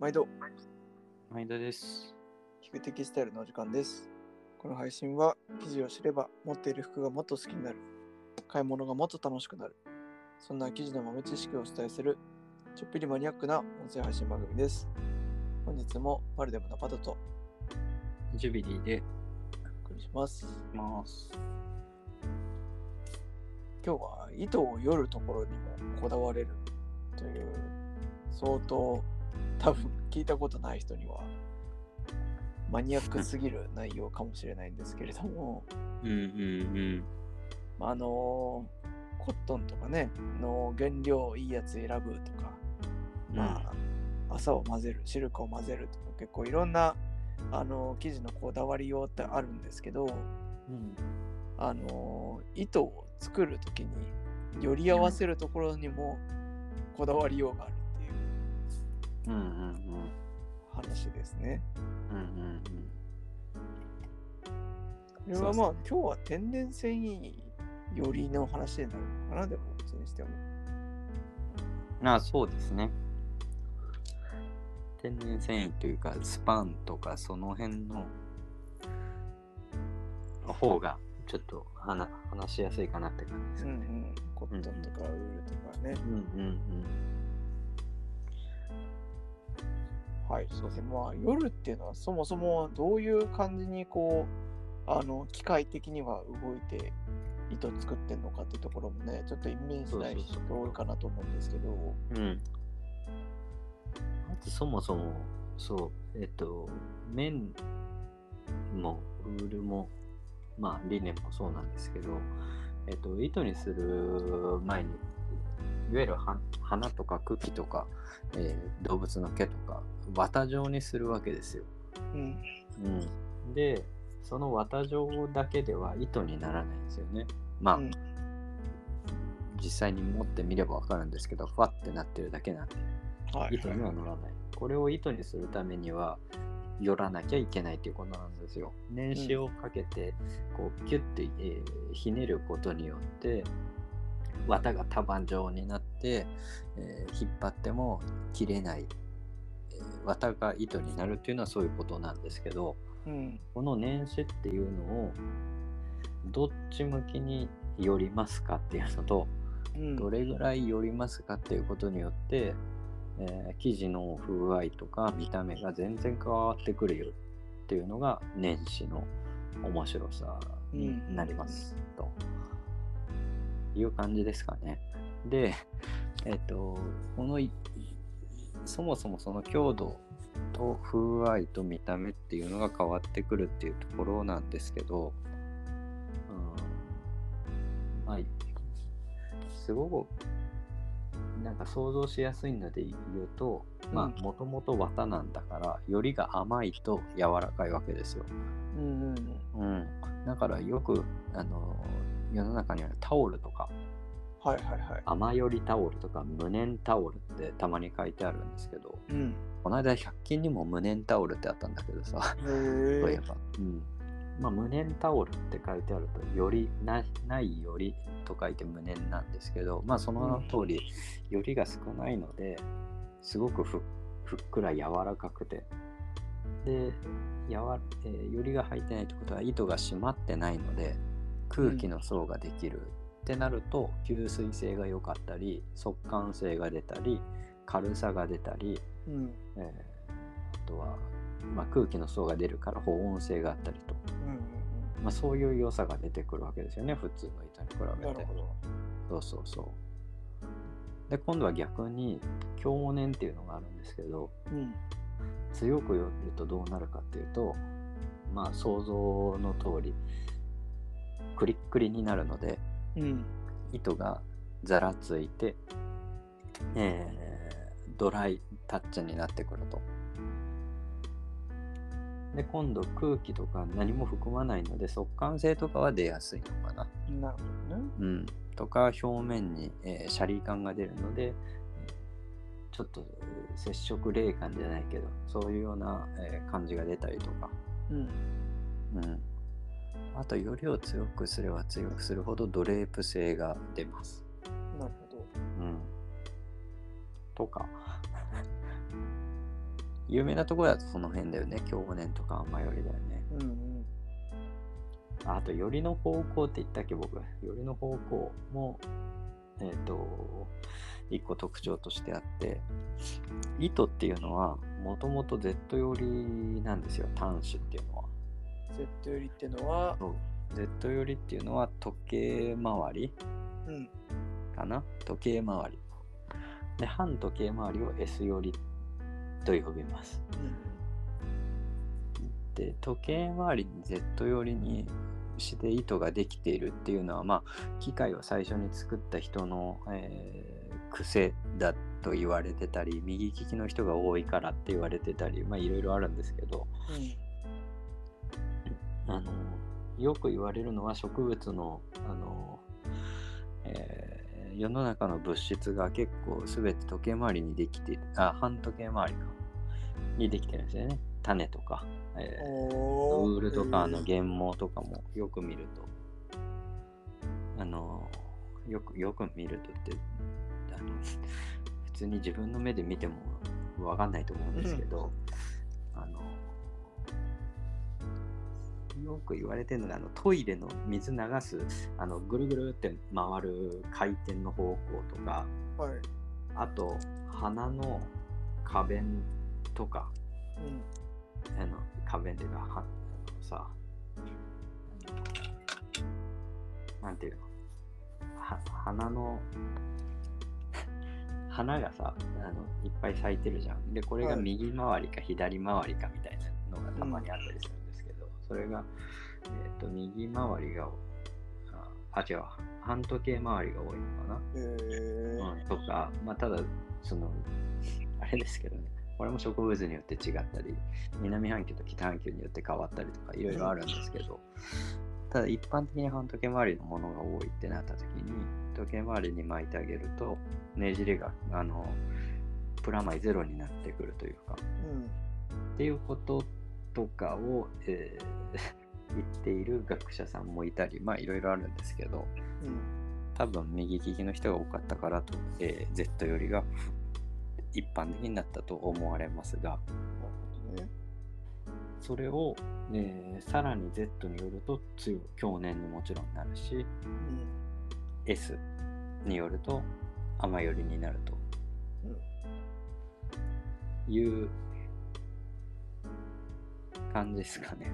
毎度、毎度です。聞くテキスタイルのお時間です。この配信は、記事を知れば、持っている服がもっと好きになる、買い物がもっと楽しくなる、そんな記事の豆知識をお伝えする、ちょっぴりマニアックな音声配信番組です。本日もパルデムのパトとジュビリーでお送りします。ます。今日は糸をよるところにもこだわれるという相当多分聞いたことない人にはマニアックすぎる内容かもしれないんですけれども うんうんあのコットンとかねの原料いいやつ選ぶとかうん。まあ麻を混ぜるシルクを混ぜるとか結構いろんなあの生地のこだわりようってあるんですけどうん。あの糸を作るときにより合わせるところにもこだわりようがある話ですね。うんうんこれはまあ今日は天然繊維よりの話になるのかなでもどっちにしても。うん。あそうですね。天然繊維というか、スパンとかその辺の方がちょっと話話しやすいかなって感じですうんう。ん。コットンとかウールとかね。うんうんはい。そうでまあ夜っていうのはそもそもどういう感じにこうあの機械的には動いて糸作ってんのかっていうところもねちょっとイメージない人多いかなと思うんですけど。うん。うん。まずそもそも、そう、えっと、綿もウールも、まあ、リネンもそうなんですけど、えっと、糸にする前に、いわゆるは花とか茎とか、えー動物の毛とか、綿状にするわけですよ。うん。うん、で、その綿状だけでは糸にならないんですよね。まあ、うん実際に持ってみればわかるんですけど、ファってなってるだけなんで、はい。糸には乗らない。これを糸にするためには、寄らなきゃいけないということなんですよ。年始をかけて、こう、キュッて、えーひねることによって、綿が束状になって、えー引っ張っても切れない、えー綿が糸になるっていうのはそういうことなんですけど、うん。この年始っていうのを、どっち向きに寄りますかっていうのと、うん。どれぐらい寄りますかっていうことによって、えー生地の風合いとか見た目が全然変わってくるよっていうのが年始の面白さになります、という感じですかね。で、えっ、と、このいそもそもその強度と風合いと見た目っていうのが変わってくるっていうところなんですけど、うん、まあすごくなんか想像しやすいので言うと、まあもともと綿なんだからよりが甘いと柔らかいわけですよ。うんうん。うん、だからよくあの世の中にあるタオルとかはいはいはい。甘よりタオルとか無粘タオルってたまに書いてあるんですけどうん。この間100均にも無粘タオルってあったんだけどさそういえ。ば、うんまあ、無粘タオルって書いてあるとよりなないよりと書いて無粘なんですけどまあその通りよりが少ないのですごくふふっくら柔らかくてでやわ、えーよりが入ってないってことは糸が締まってないので空気の層ができる、ってなると吸水性が良かったり速乾性が出たり軽さが出たりうん。えーあとは、まあ、空気の層が出るから保温性があったりと、うんうんまあ、そういう良さが出てくるわけですよね普通の糸に比うん。べて。そうそうそうで今度は逆に強粘っていうのがあるんですけどうん。強く寄るとどうなるかっていうとまあ想像の通りクリックリになるのでうん。糸がざらついて、えードライタッチになってくると。で今度空気とか何も含まないので速乾性とかは出やすいのかな。なるほどね。うん、とか表面に、えーシャリ感が出るのでえーちょっとえー接触冷感じゃないけどそういうような、えー感じが出たりとか。うん。うんあと、よりを強くすれば強くするほどドレープ性が出ます。なるほど。うん。とか。有名なところだとその辺だよね。京年とか雨よりだよね。うんうん。ああと、よりの方向って言ったっけ、僕。よりの方向も、えっ、と、一個特徴としてあって、糸っていうのは、もともと Z 寄りなんですよ、端子っていうのは。Z 寄りってのは、Z 寄りっていうのは時計回りうん。かな？時計回り。で、反時計回りを S 寄りと呼びます。で、時計回りに Z 寄りにして糸ができているっていうのは、まあ、機械を最初に作った人の、えー癖だと言われてたり、右利きの人が多いからって言われてたり、まあ、いろいろあるんですけど、うん。あのよく言われるのは植物のあの、えー世の中の物質が結構全て時計回りにできてあ半時計回りか。にできてるんですよね。種とか、えーおウールとかのへ原毛とかもよく見ると。あのよくよく見るとってあの普通に自分の目で見てもわかんないと思うんですけど、あのよく言われてるのがあのトイレの水流すあのぐるぐるって回る回転の方向とかーはい。あと鼻の花弁とかうん。あの花弁っていうかはあのさなんていうのは鼻の花がさあのいっぱい咲いてるじゃんでこれがはい右回りか左回りかみたいなのがたまにあったりするそれが、えっと右回りがああ違う半時計回りが多いのかな。へえうん、とか、まあ、ただ、その、あれですけどね、これも植物によって違ったり、南半球と北半球によって変わったりとか、いろいろあるんですけど、ただ一般的に半時計回りのものが多いってなった時に、時計回りに巻いてあげると、ねじれが、あの、プラマイゼロになってくるというか、うん。っていうこととかを、えー 言っている学者さんもいたり、まあいろいろあるんですけど、うん。多分右利きの人が多かったからと、えー Z よりが一般的になったと思われますがね。それを、えーさらに Z によると強い強年にもちろんなるしうん。S によると雨寄りになるという感じですかね。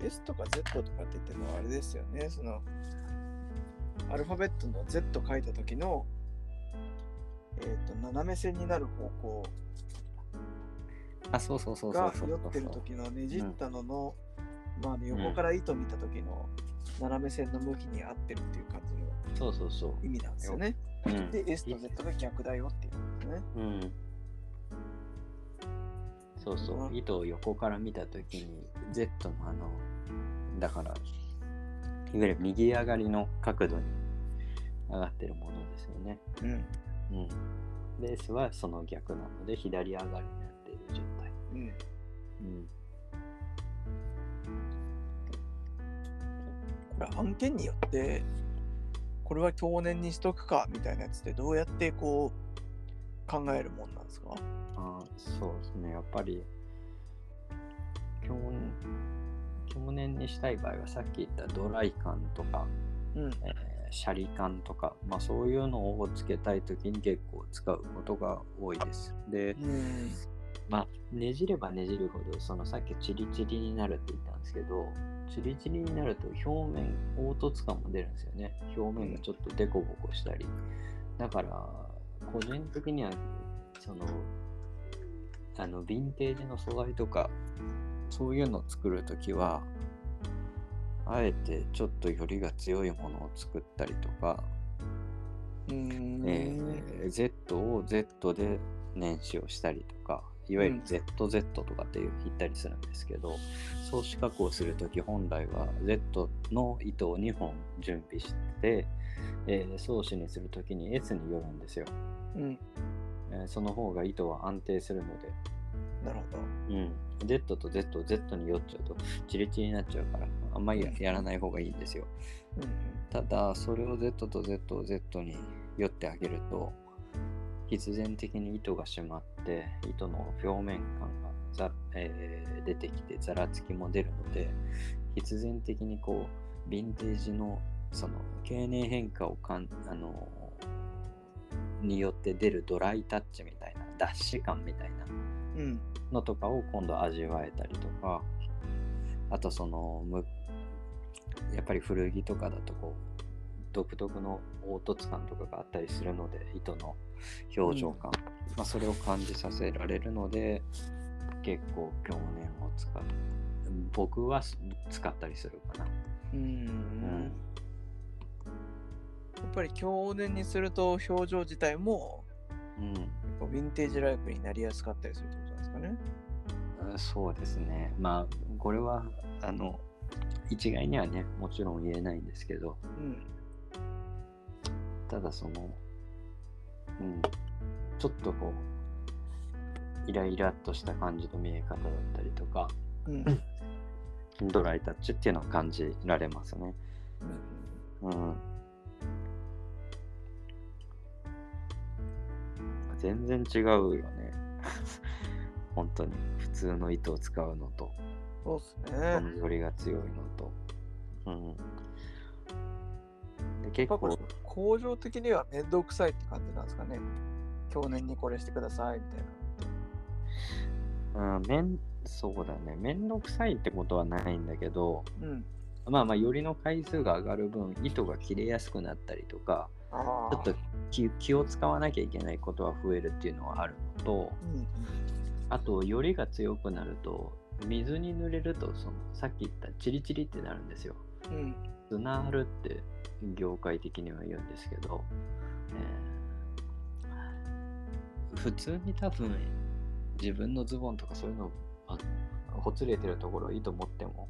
S とか Z とかって言ってるのはあれですよね。その、アルファベットの Z 書いた時の、えっ、と、斜め線になる方向あ、そうそうそうそうがそう酔ってる時のねじったのの、まあ、あの横から糸見た時の斜め線の向きに合ってるっていう感じのそうそうそ意味なんですよね。う。うんで、S と Z が逆だよっていうことですね。うん。そうそうう。ん糸を横から見たときに、Z のあの、だから、いわゆる右上がりの角度に上がってるものですよね。うん。うん。で、S はその逆なので、左上がりになっている状態。うん。うん。これ案件によって、これは当年にしとくかみたいなやつってどうやってこう考えるもんなんですか？あそうですね。やっぱり、去年、去年にしたい場合は、さっき言ったドライ感とか、うん。えーシャリ感とか、まあ、そういうのをつけたいときに結構使うことが多いです。で、うん。まあ、ねじればねじるほど、そのさっきチリチリになるって言ったんですけど、チリチリになると表面、凹凸感も出るんですよね。表面がちょっとデコボコしたり。だから、個人的には、その、あの、ヴィンテージの素材とか、そういうのを作るときは、あえてちょっとよりが強いものを作ったりとか、うん。えー Z を Z で燃焼したりとか、いわゆるうん ZZ とかって言ったりするんですけど、装飾加工するとき本来は Z の糸を2本準備して、えー装飾にするときに S によるんですよ、うん。えーその方が糸は安定するので、なるほど。うん、Z と Z を Z に寄っちゃうとチリチリになっちゃうから、あんまりややらない方がいいんですよ。うん。ただ、それを Z と Z を Z に寄ってあげると、必然的に糸が締まって糸の表面感がざ、えー出てきてざらつきも出るので必然的にこうヴィンテージのその経年変化をかんあのによって出るドライタッチみたいな脱脂感みたいなうん。のとかを今度味わえたりとかあとそのむやっぱり古着とかだとこう独特の凹凸感とかがあったりするので糸の表情感、まあ、それを感じさせられるので結構去年を使う僕は使ったりするかな。うん。やっぱり去年にすると表情自体もうんこうヴィンテージライクになりやすかったりするってことなんですかね。うん、そうですね。まあこれはあの一概にはねもちろん言えないんですけどうん。ただその、うん、ちょっとこうイライラっとした感じの見え方だったりとかうん。ドライタッチっていうのを感じられますね。うん、全然違うよね。本当に普通の糸を使うのとそうっすこね。のよりが強いのと。うん、で結構工場的には面倒くさいって感じなんですかね。去年にこれしてくださいみたいな。うん、めんそうだね。めんどくさいってことはないんだけど、うん。まあまあ、よりの回数が上がる分、糸が切れやすくなったりとか、ああ。ちょっと気気を使わなきゃいけないことは増えるっていうのはあるのと、うん。あと、よりが強くなると、水に濡れると、そのさっき言ったチリチリってなるんですよ。うん。スナールって業界的には言うんですけど、えー普通に多分自分のズボンとかそういうのあのほつれてるところ糸持っても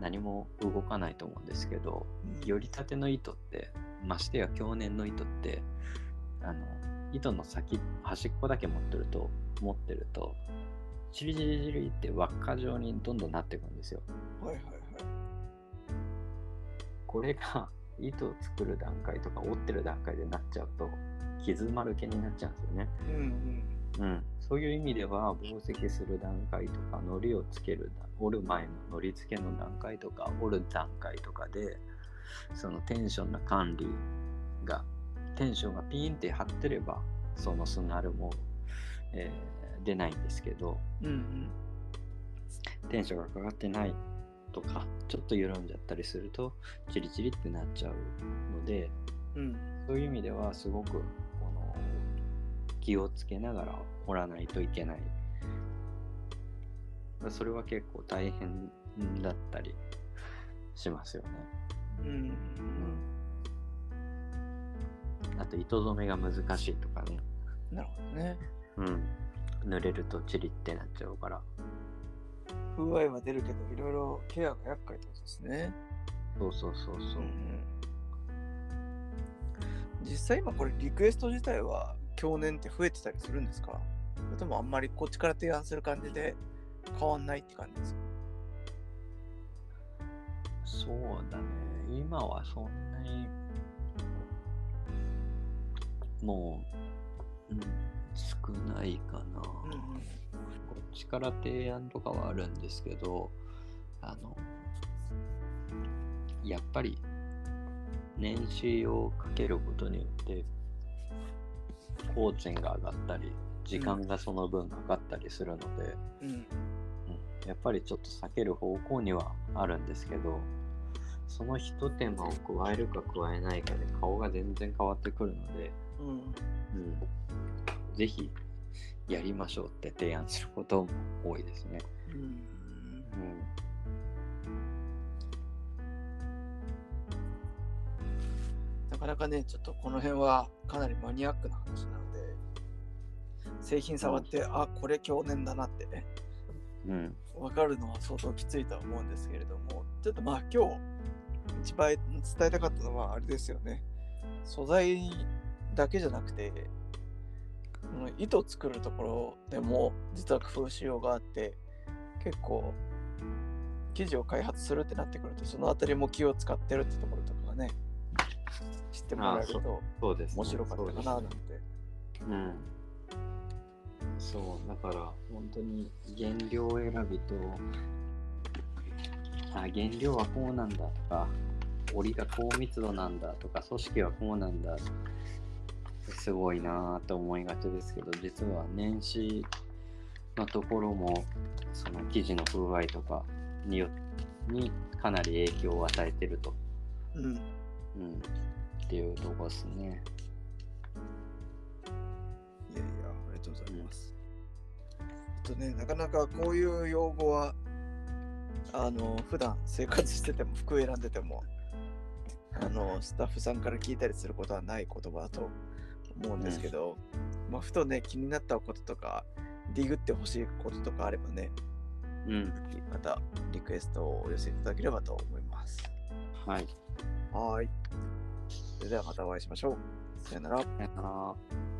何も動かないと思うんですけどよりたての糸ってましてや強粘の糸ってあの糸の先端っこだけ持ってると持ってるとチリチリチリって輪っか状にどんどんなっていくんですよ。はいはいはい。これが糸を作る段階とか折ってる段階でなっちゃうと傷丸けになっちゃうんですよね。うんうん、そういう意味では紡績する段階とか糊をつける折る前の糊付けの段階とか折る段階とかでそのテンションの管理がテンションがピーンって張ってればそのスナルも、えー出ないんですけどうん。うんテンションがかかってないとかちょっと緩んじゃったりするとチリチリってなっちゃうのでうん。うん。そういう意味ではすごく気をつけながら掘らないといけない。それは結構大変だったりしますよね。うん。うん、あと糸染めが難しいとかね。なるほどね。うん。濡れるとチリってなっちゃうから。風合いは出るけど、いろいろケアが厄介ってことですね。そうそうそうそう。実際今これリクエスト自体は去年って増えてたりするんですか？それともあんまりこっちから提案する感じで変わんないって感じですか？そうだね。今はそんなに、もう、うん、少ないかな。こっちから提案とかはあるんですけど、あの、やっぱり、年収をかけることによって、工賃が上がったり、時間がその分かかったりするので、うん。うん。うんやっぱりちょっと避ける方向にはあるんですけどその一手間を加えるか加えないかで顔が全然変わってくるので、うん。うん、ぜひやりましょうって提案することも多いですね。うん。うんかなかね、ちょっとこの辺はかなりマニアックな話なので、製品触って、あ、これ去年だなってね、うん分かるのは相当きついとは思うんですけれども、ちょっとまあ今日、一番伝えたかったのはあれですよね。素材だけじゃなくて、この糸を作るところでも実は工夫しようがあって、結構生地を開発するってなってくると、そのあたりも気を使ってるってところとか知ってもらえるとそうですね、面白かったかななんて。ううん。そう、だから本当に原料選びと、あ、原料はこうなんだとか、織が高密度なんだとか、組織はこうなんだ。すごいなぁと思いがちですけど、実は年始のところも、その生地の風合いとかによにかなり影響を与えてると。うん。うん。っていうとこですね。いやいや、ありがとうございます。あとね、なかなかこういう用語は、あの、普段生活してても、服選んでても、あの、スタッフさんから聞いたりすることはない言葉だと思うんですけど、まあ、ふとね、気になったこととか、ディグってほしいこととかあればね、うん。またリクエストをお寄せいただければと思います。はい。はーい。それではまたお会いしましょう。さよなら。さよなら。